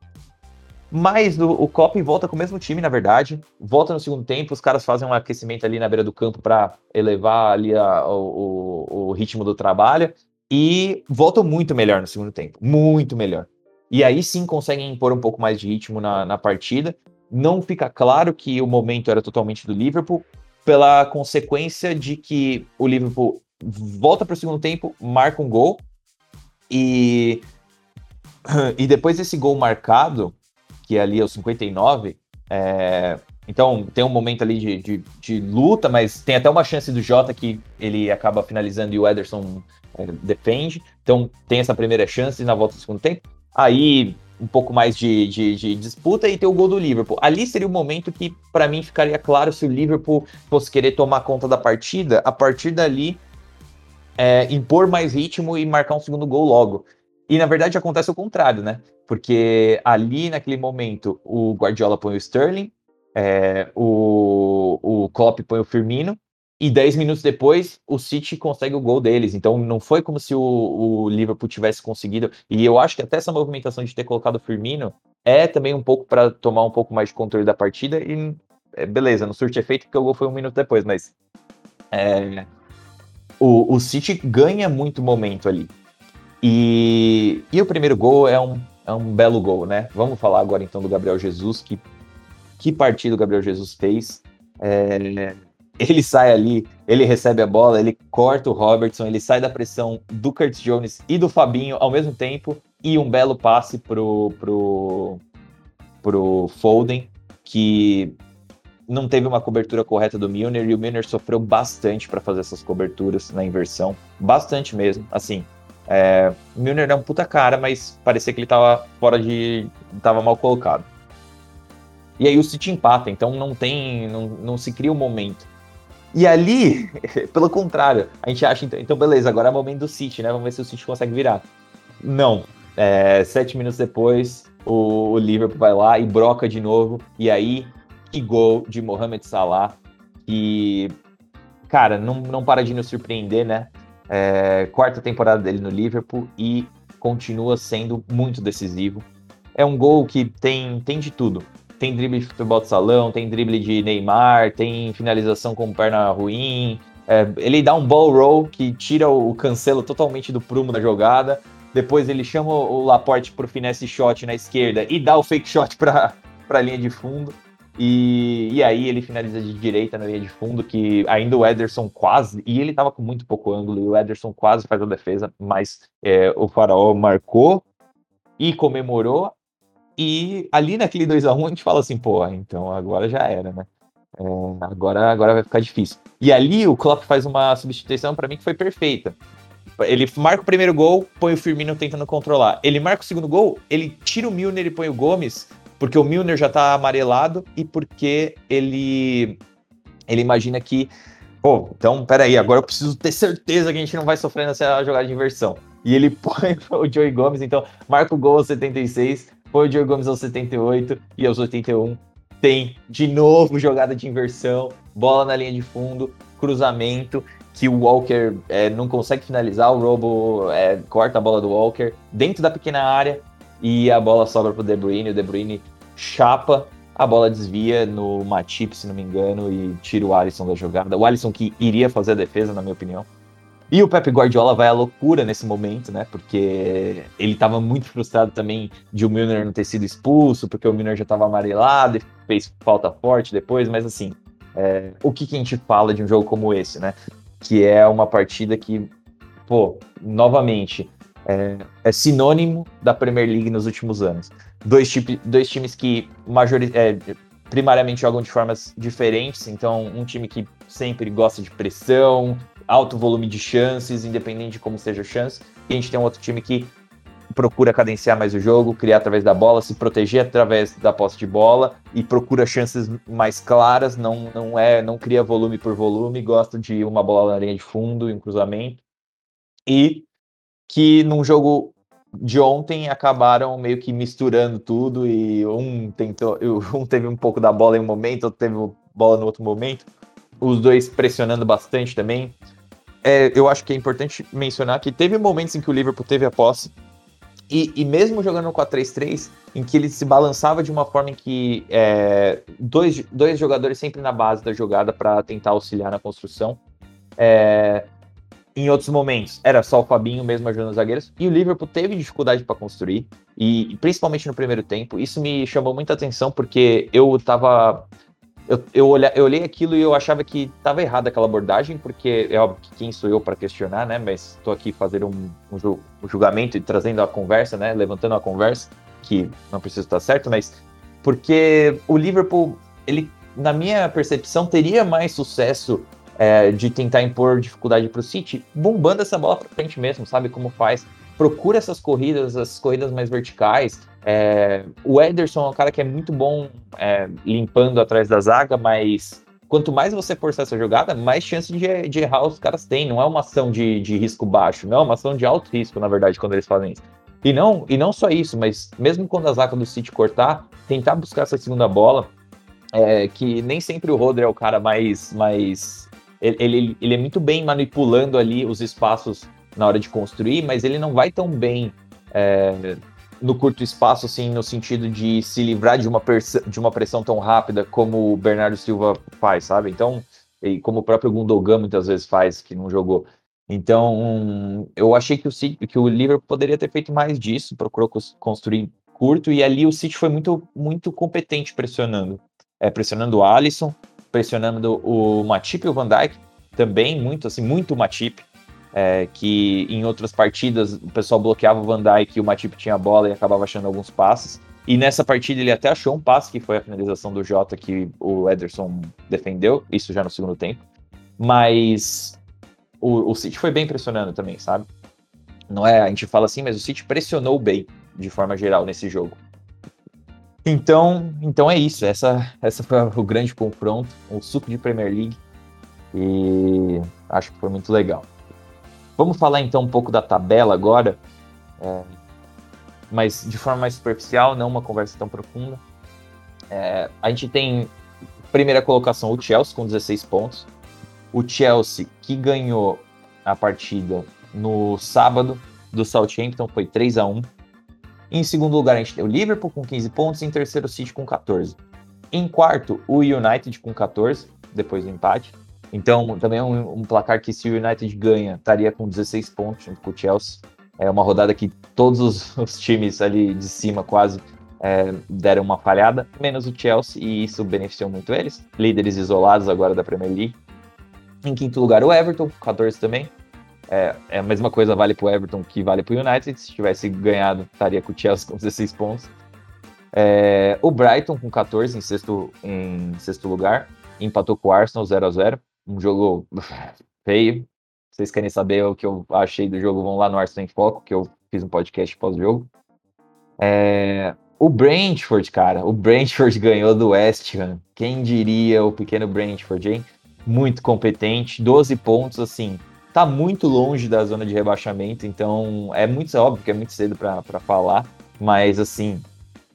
Mas o, o volta com o mesmo time, na verdade. Volta no segundo tempo, os caras fazem um aquecimento ali na beira do campo para elevar ali a, o, o, o ritmo do trabalho. E voltam muito melhor no segundo tempo. Muito melhor. E aí sim conseguem impor um pouco mais de ritmo na, na partida. Não fica claro que o momento era totalmente do Liverpool, pela consequência de que o Liverpool volta para o segundo tempo, marca um gol. E, [CLEARS THROAT] e depois desse gol marcado, que é ali aos 59. É, então tem um momento ali de, de, de, luta, mas tem até uma chance do Jota que ele acaba finalizando e o Ederson é, defende. Então tem essa primeira chance na volta do segundo tempo. Aí um pouco mais de, de, de, disputa e tem o gol do Liverpool. Ali seria o momento que, para mim, ficaria claro se o Liverpool fosse querer tomar conta da partida, a partir dali é, impor mais ritmo e marcar um segundo gol logo. E na verdade acontece o contrário, né? Porque ali naquele momento o Guardiola põe o Sterling, é, o, o Klopp põe o Firmino, e 10 minutos depois o City consegue o gol deles. Então não foi como se o, o, Liverpool tivesse conseguido. E eu acho que até essa movimentação de ter colocado o Firmino é também um pouco para tomar um pouco mais de controle da partida. E é, beleza, não surte efeito porque o gol foi um minuto depois, mas é, o, o City ganha muito momento ali. E, e o primeiro gol é um, é um belo gol, né? Vamos falar agora então do Gabriel Jesus, que, que partida o Gabriel Jesus fez. É, ele sai ali, ele recebe a bola, ele corta o Robertson, ele sai da pressão do Curtis Jones e do Fabinho ao mesmo tempo, e um belo passe pro, pro, pro Foden, que não teve uma cobertura correta do Milner, e o Milner sofreu bastante para fazer essas coberturas na inversão, bastante mesmo, assim, é, Milner é um puta cara, mas parecia que ele tava fora de. tava mal colocado. E aí o City empata, então não tem. não, não se cria o um momento. E ali, [LAUGHS] pelo contrário, a gente acha, então, então, beleza, agora é o momento do City, né? Vamos ver se o City consegue virar. Não. É, sete minutos depois, o, o, Liverpool vai lá e broca de novo. E aí, que gol de Mohamed Salah. Que, cara, não, não para de nos surpreender, né? É, quarta temporada dele no Liverpool e continua sendo muito decisivo. É um gol que tem, tem de tudo. Tem drible de futebol de salão, tem drible de Neymar, tem finalização com perna ruim. É, ele dá um ball roll que tira o cancelo totalmente do prumo da jogada. Depois ele chama o Laporte para o finesse shot na esquerda e dá o fake shot para a linha de fundo. E, e aí ele finaliza de direita na linha de fundo, que ainda o Ederson quase, e ele tava com muito pouco ângulo, e o Ederson quase faz a defesa, mas é, o Faraó marcou e comemorou. E ali naquele 2 a 1 a gente fala assim, pô, então agora já era, né? É, agora, agora vai ficar difícil. E ali o Klopp faz uma substituição para mim que foi perfeita. Ele marca o primeiro gol, põe o Firmino tentando controlar. Ele marca o segundo gol, ele tira o Milner e põe o Gomes porque o Milner já tá amarelado e porque ele ele imagina que, pô, então peraí, agora eu preciso ter certeza que a gente não vai sofrer nessa jogada de inversão. E ele [LAUGHS] põe o Joey Gomes, então marca o gol aos 76, põe o Joey Gomes aos 78 e aos 81 tem de novo jogada de inversão, bola na linha de fundo, cruzamento, que o Walker é, não consegue finalizar, o Robo é, corta a bola do Walker dentro da pequena área e a bola sobra para o De Bruyne, o De Bruyne chapa, a bola desvia no Matip, se não me engano, e tira o Alisson da jogada. O Alisson que iria fazer a defesa, na minha opinião. E o Pep Guardiola vai à loucura nesse momento, né? Porque ele estava muito frustrado também de o Milner não ter sido expulso, porque o Milner já estava amarelado e fez falta forte depois, mas assim, é, o que, que a gente fala de um jogo como esse, né? Que é uma partida que, pô, novamente, é, é sinônimo da Premier League nos últimos anos. Dois, dois times que é, primariamente jogam de formas diferentes, então um time que sempre gosta de pressão, alto volume de chances, independente de como seja a chance. E a gente tem um outro time que procura cadenciar mais o jogo, criar através da bola, se proteger através da posse de bola e procura chances mais claras, não, não é, não cria volume por volume, gosta de uma bola na linha de fundo um cruzamento. E que num jogo de ontem acabaram meio que misturando tudo e um tentou, [LAUGHS] um teve um pouco da bola em um momento, outro teve bola no outro momento. Os dois pressionando bastante também é, eu acho que é importante mencionar que teve momentos em que o Liverpool teve a posse, e, e mesmo jogando no 4-3-3, em que ele se balançava de uma forma em que é, dois, dois jogadores sempre na base da jogada para tentar auxiliar na construção. É, em outros momentos, era só o Fabinho mesmo ajudando os zagueiros. E o Liverpool teve dificuldade para construir, e principalmente no primeiro tempo. Isso me chamou muita atenção, porque eu estava eu, eu, olha, eu olhei aquilo e eu achava que estava errada aquela abordagem, porque é óbvio que quem sou eu para questionar, né? Mas estou aqui fazendo um, um, um, julgamento e trazendo a conversa, né? Levantando a conversa, que não precisa estar certo, mas porque o Liverpool, ele, na minha percepção, teria mais sucesso é, de tentar impor dificuldade para o City, bombando essa bola para frente mesmo, sabe como faz? Procura essas corridas, as corridas mais verticais, é, o Ederson é um cara que é muito bom é, limpando atrás da zaga, mas quanto mais você forçar essa jogada, mais chance de, de errar os caras têm. Não é uma ação de, de risco baixo, não, é uma ação de alto risco, na verdade, quando eles fazem isso. E não, e não só isso, mas mesmo quando a zaga do City cortar, tentar buscar essa segunda bola, é, que nem sempre o Rodri é o cara mais. mais ele, ele, ele é muito bem manipulando ali os espaços na hora de construir, mas ele não vai tão bem. É, no curto espaço, assim, no sentido de se livrar de uma, de uma pressão tão rápida como o Bernardo Silva faz, sabe? Então, e como o próprio Gundogan muitas vezes faz, que não jogou. Então, eu achei que o, City, que o Liverpool poderia ter feito mais disso, procurou construir curto, e ali o City foi muito, muito competente pressionando. É, pressionando o Alisson, pressionando o Matip e o Van Dijk, também muito, assim, muito Matip é, que em outras partidas o pessoal bloqueava o Van Dijk e o Matip tinha a bola e acabava achando alguns passes. E nessa partida ele até achou um passe, que foi a finalização do Jota que o Ederson defendeu, isso já no segundo tempo. Mas o, o City foi bem pressionando também, sabe? Não é, a gente fala assim, mas o City pressionou bem, de forma geral, nesse jogo. Então, então é isso. Essa, essa foi o grande confronto, o suco de Premier League. E acho que foi muito legal. Vamos falar então um pouco da tabela agora, é, mas de forma mais superficial, não uma conversa tão profunda. É, a gente tem primeira colocação o Chelsea com 16 pontos. O Chelsea que ganhou a partida no sábado do Southampton foi 3 a 1. Em segundo lugar, a gente tem o Liverpool com 15 pontos. Em terceiro, o City com 14. Em quarto, o United com 14, depois do empate. Então, também é um, um, placar que se o United ganha, estaria com 16 pontos junto com o Chelsea. É uma rodada que todos os, [LAUGHS] os times ali de cima quase é, deram uma falhada, menos o Chelsea, e isso beneficiou muito eles. Líderes isolados agora da Premier League. Em quinto lugar, o Everton, 14 também. É, é a mesma coisa vale para o Everton que vale para o United. Se tivesse ganhado, estaria com o Chelsea com 16 pontos. É, o Brighton com 14 em sexto, em sexto lugar. Empatou com o Arsenal 0 a 0 um jogo [LAUGHS] feio. Vocês querem saber o que eu achei do jogo, vão lá no Arsenal em Foco, que eu fiz um podcast pós-jogo. É... O Brentford, cara, o Brentford [LAUGHS] ganhou do West Ham. Quem diria o pequeno Brentford, hein? Muito competente, 12 pontos, assim, tá muito longe da zona de rebaixamento, então é muito óbvio que é muito cedo para falar, mas assim,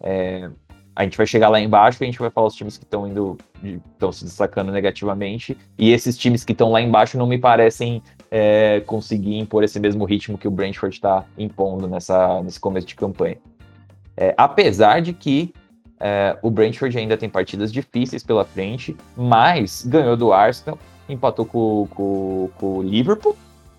é, a gente vai chegar lá embaixo e a gente vai falar os times que estão indo, estão se destacando negativamente, e esses times que estão lá embaixo não me parecem é, conseguir impor esse mesmo ritmo que o Brentford está impondo nessa, nesse começo de campanha. É, apesar de que é, o Brentford ainda tem partidas difíceis pela frente, mas ganhou do Arsenal empatou com, com, com o Liverpool,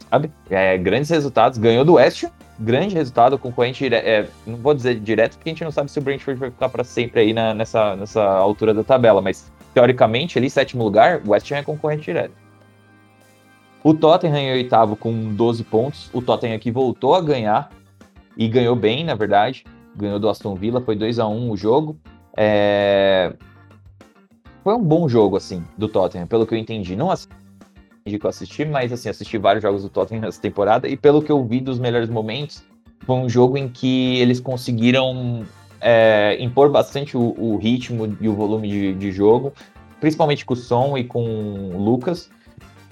sabe? É, grandes resultados, ganhou do West grande resultado, concorrente, é, não vou dizer direto, porque a gente não sabe se o Brentford vai ficar para sempre aí na, nessa, nessa altura da tabela, mas teoricamente, ali, sétimo lugar, o West Ham é concorrente direto. O Tottenham em oitavo com 12 pontos, o Tottenham aqui voltou a ganhar, e ganhou bem, na verdade, ganhou do Aston Villa, foi 2 a 1 o jogo. É foi um bom jogo, assim, do Tottenham, pelo que eu entendi. Não assisti que eu assisti, mas assim, assisti vários jogos do Tottenham nessa temporada, e pelo que eu vi dos melhores momentos, foi um jogo em que eles conseguiram é, impor bastante o, o, ritmo e o volume de, de, jogo, principalmente com o Som e com o Lucas.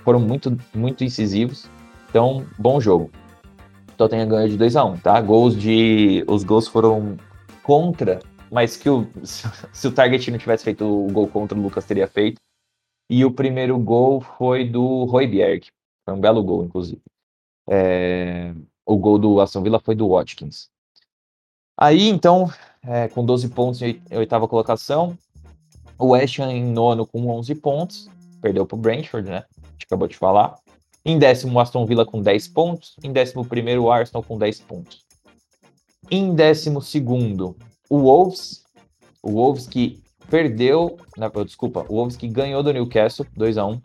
Foram muito, muito incisivos. Então, bom jogo. Tottenham ganhou de 2 a 1 um, tá? Gols de. Os gols foram contra mas que o, [LAUGHS] se o Target não tivesse feito o gol contra o Lucas teria feito. E o primeiro gol foi do Royberg. Foi um belo gol, inclusive. É, o gol do Aston Villa foi do Watkins. Aí, então, é, com 12 pontos em oitava colocação, o West Ham em nono com 11 pontos, perdeu para o Brentford, né? A gente acabou de falar. Em décimo, Aston Villa com 10 pontos. Em décimo primeiro, o Arsenal com 10 pontos. Em décimo segundo, o Wolves, o Wolves que perdeu, não, desculpa, o Wolves que ganhou do Newcastle 2 a 1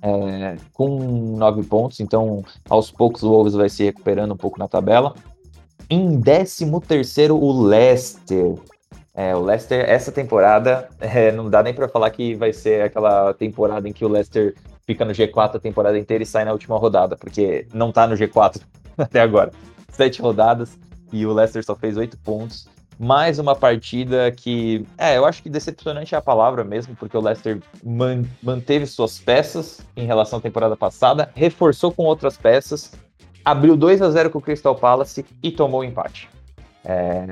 é, com 9 pontos, então aos poucos o Wolves vai se recuperando um pouco na tabela. Em 13 terceiro o Leicester. É, o Leicester, essa temporada, é, não dá nem para falar que vai ser aquela temporada em que o Leicester fica no G4 a temporada inteira e sai na última rodada, porque não tá no G4 [LAUGHS] até agora. Sete rodadas e o Leicester só fez oito pontos mais uma partida que, é, eu acho que decepcionante é a palavra mesmo, porque o Leicester man, manteve suas peças em relação à temporada passada, reforçou com outras peças, abriu 2 a 0 com o Crystal Palace e tomou o empate. É,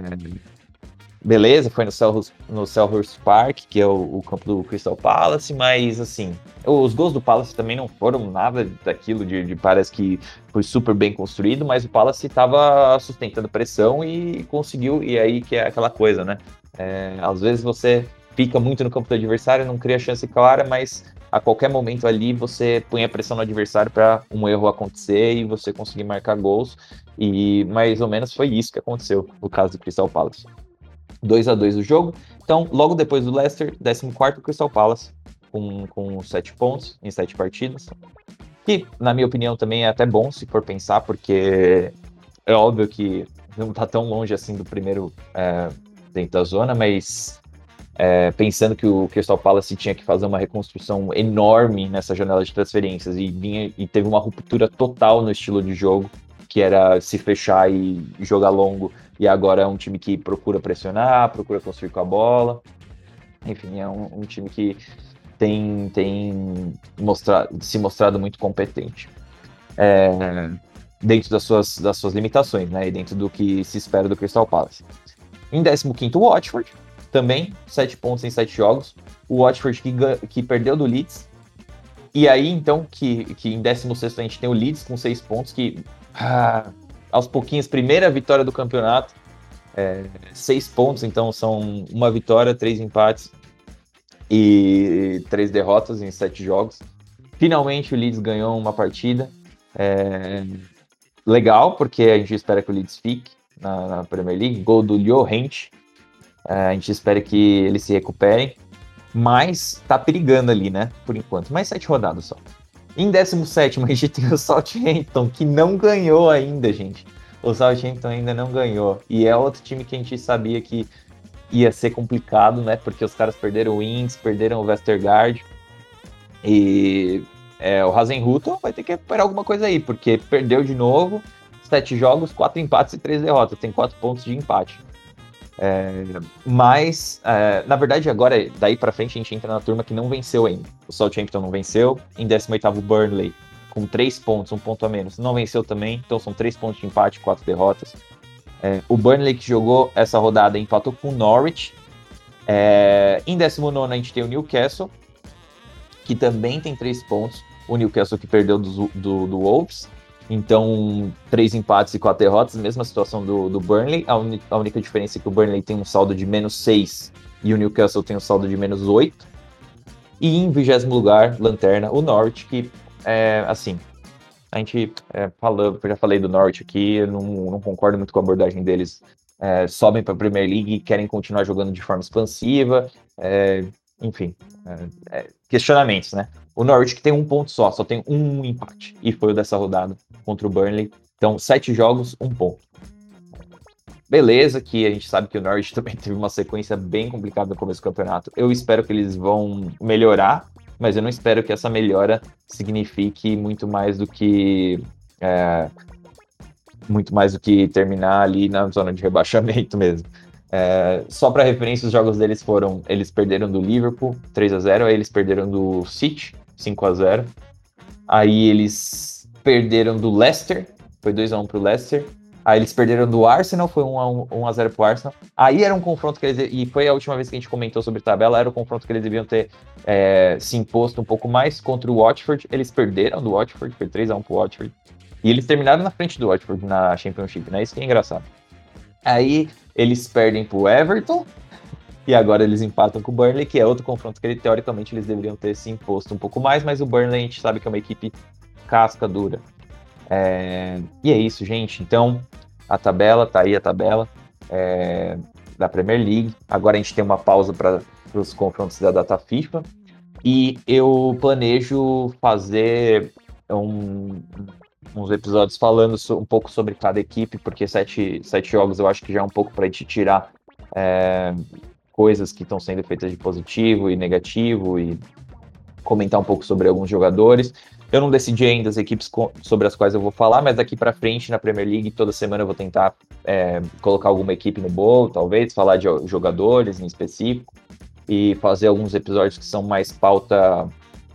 beleza, foi no Selhurst, no Selhurst Park, que é o, o, campo do Crystal Palace, mas assim, os gols do Palace também não foram nada daquilo de, de parece que foi super bem construído, mas o Palace estava sustentando pressão e conseguiu, e aí que é aquela coisa, né? É, às vezes você fica muito no campo do adversário, não cria chance clara, mas a qualquer momento ali você põe a pressão no adversário para um erro acontecer e você conseguir marcar gols. E mais ou menos foi isso que aconteceu no caso do Crystal Palace. 2 a 2 o jogo. Então, logo depois do Leicester, 14 Crystal Palace, com, com 7 pontos em 7 partidas. Que, na minha opinião, também é até bom se for pensar, porque é óbvio que não está tão longe assim do primeiro é, dentro da zona, mas é, pensando que o Crystal Palace tinha que fazer uma reconstrução enorme nessa janela de transferências e, vinha, e teve uma ruptura total no estilo de jogo, que era se fechar e jogar longo e agora é um time que procura pressionar, procura construir com a bola. Enfim, é um, um time que tem, tem mostrado, se mostrado muito competente. É, dentro das suas, das suas limitações, né? E dentro do que se espera do Crystal Palace. Em 15 o Watford, também 7 pontos em 7 jogos. O Watford que, que perdeu do Leeds. E aí, então, que, que em 16 a gente tem o Leeds com 6 pontos, que ah, aos pouquinhos, primeira vitória do campeonato. É, seis pontos, então são uma vitória, três empates e três derrotas em sete jogos. Finalmente o Leeds ganhou uma partida. É, legal, porque a gente espera que o Leeds fique na, na Premier League. Gol do Llorente. É, a gente espera que eles se recuperem. Mas tá perigando ali, né? Por enquanto. Mais sete rodadas só. Em 17 [LAUGHS] a gente tem o Southampton, que não ganhou ainda, gente. O Southampton ainda não ganhou. E é outro time que a gente sabia que ia ser complicado, né? Porque os caras perderam o Wings, perderam o Westergaard. E é, o Hasenhutel vai ter que recuperar alguma coisa aí, porque perdeu de novo. Sete jogos, quatro empates e três derrotas. Tem quatro pontos de empate. É, mas, é, na verdade, agora, daí para frente, a gente entra na turma que não venceu ainda. O Southampton não venceu, em 18 Burnley, com 3 pontos, um ponto a menos, não venceu também, então são 3 pontos de empate, 4 derrotas. É, o Burnley que jogou essa rodada empatou com o Norwich. É, em 19 a gente tem o Newcastle, que também tem 3 pontos. O Newcastle que perdeu do, do, do Wolves. Então, três empates e quatro derrotas, mesma situação do, do Burnley. A, un, a, única diferença é que o Burnley tem um saldo de menos 6 e o Newcastle tem um saldo de menos 8. E em vigésimo lugar, lanterna, o Norwich, que é assim. A gente é, falou, já falei do Norwich aqui, eu não, não concordo muito com a abordagem deles. É, sobem para a Premier League querem continuar jogando de forma expansiva. É, enfim, é, é, questionamentos, né? O Norwich que tem um ponto só, só tem um empate. E foi o dessa rodada contra o Burnley. Então, sete jogos, um ponto. Beleza, que a gente sabe que o Norwich [LAUGHS] também teve uma sequência bem complicada no começo do campeonato. Eu espero que eles vão melhorar, mas eu não espero que essa melhora signifique muito mais do que. É, muito mais do que terminar ali na zona de rebaixamento [LAUGHS] mesmo. É, só para referência, os jogos deles foram: eles perderam do Liverpool 3 a 0 aí eles perderam do City 5 a 0 Aí eles perderam do Leicester, foi 2 a 1 pro Leicester. Aí eles perderam do Arsenal, foi 1 a 1, 1 a 0 pro Arsenal. Aí era um confronto que eles e foi a última vez que a gente comentou sobre tabela, era o confronto que eles deviam ter é, se imposto um pouco mais contra o Watford. Eles perderam do Watford, foi 3 a 1 pro Watford. E eles terminaram na frente do Watford na Championship, né? Isso que é engraçado. Aí eles perdem pro Everton, e agora eles empatam com o Burnley, que é outro confronto que ele, teoricamente eles deveriam ter se imposto um pouco mais, mas o Burnley a gente sabe que é uma equipe casca dura. É... E é isso, gente. Então, a tabela, tá aí a tabela é... da Premier League. Agora a gente tem uma pausa para os confrontos da data FIFA. E eu planejo fazer um, uns episódios falando um pouco sobre cada equipe, porque sete, sete jogos eu acho que já é um pouco para a gente tirar é, coisas que estão sendo feitas de positivo e negativo e comentar um pouco sobre alguns jogadores. Eu não decidi ainda as equipes sobre as quais eu vou falar, mas daqui para frente na Premier League toda semana eu vou tentar é, colocar alguma equipe no bolo, talvez falar de jogadores em específico e fazer alguns episódios que são mais pauta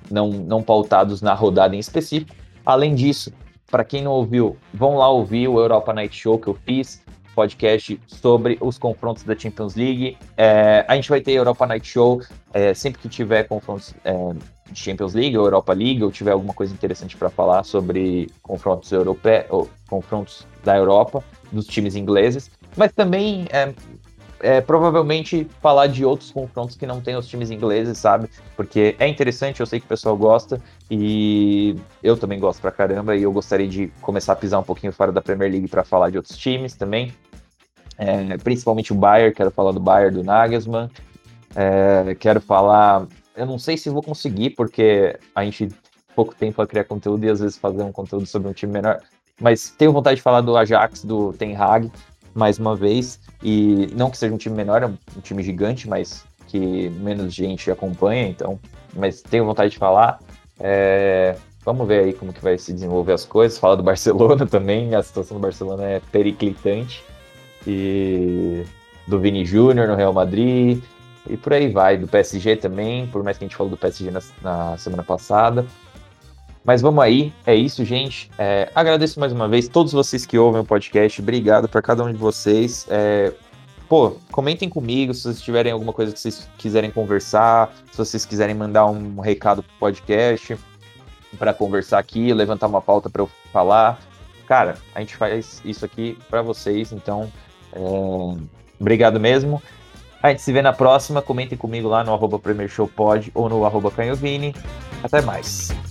não não pautados na rodada em específico. Além disso, para quem não ouviu, vão lá ouvir o Europa Night Show que eu fiz podcast sobre os confrontos da Champions League. É, a gente vai ter Europa Night Show é, sempre que tiver confrontos é, de Champions League ou Europa League, ou tiver alguma coisa interessante para falar sobre confrontos europeus, confrontos da Europa, dos times ingleses. Mas também é, é, provavelmente falar de outros confrontos que não tem os times ingleses, sabe? Porque é interessante, eu sei que o pessoal gosta e eu também gosto pra caramba e eu gostaria de começar a pisar um pouquinho fora da Premier League para falar de outros times também. É, principalmente o Bayern, quero falar do Bayern, do Nagelsmann, é, quero falar, eu não sei se vou conseguir, porque a gente pouco tempo para criar conteúdo e às vezes fazer um conteúdo sobre um time menor, mas tenho vontade de falar do Ajax, do Ten Hag, mais uma vez, e não que seja um time menor, é um time gigante, mas que menos gente acompanha, então, mas tenho vontade de falar. É, vamos ver aí como que vai se desenvolver as coisas. Fala do Barcelona [LAUGHS] também, a situação do Barcelona é periclitante e do Vini Júnior no Real Madrid e por aí vai, do PSG também, por mais que a gente falou do PSG na, na semana passada. Mas vamos aí, é isso, gente. É, agradeço mais uma vez todos vocês que ouvem o podcast, obrigado para cada um de vocês. É, pô, comentem comigo se vocês tiverem alguma coisa que vocês quiserem conversar, se vocês quiserem mandar um recado pro podcast para conversar aqui, levantar uma pauta para eu falar. Cara, a gente faz isso aqui para vocês, então é, obrigado mesmo. A gente se vê na próxima. Comentem comigo lá no arroba Premier Show Pod ou no arroba Canhovini. Até mais.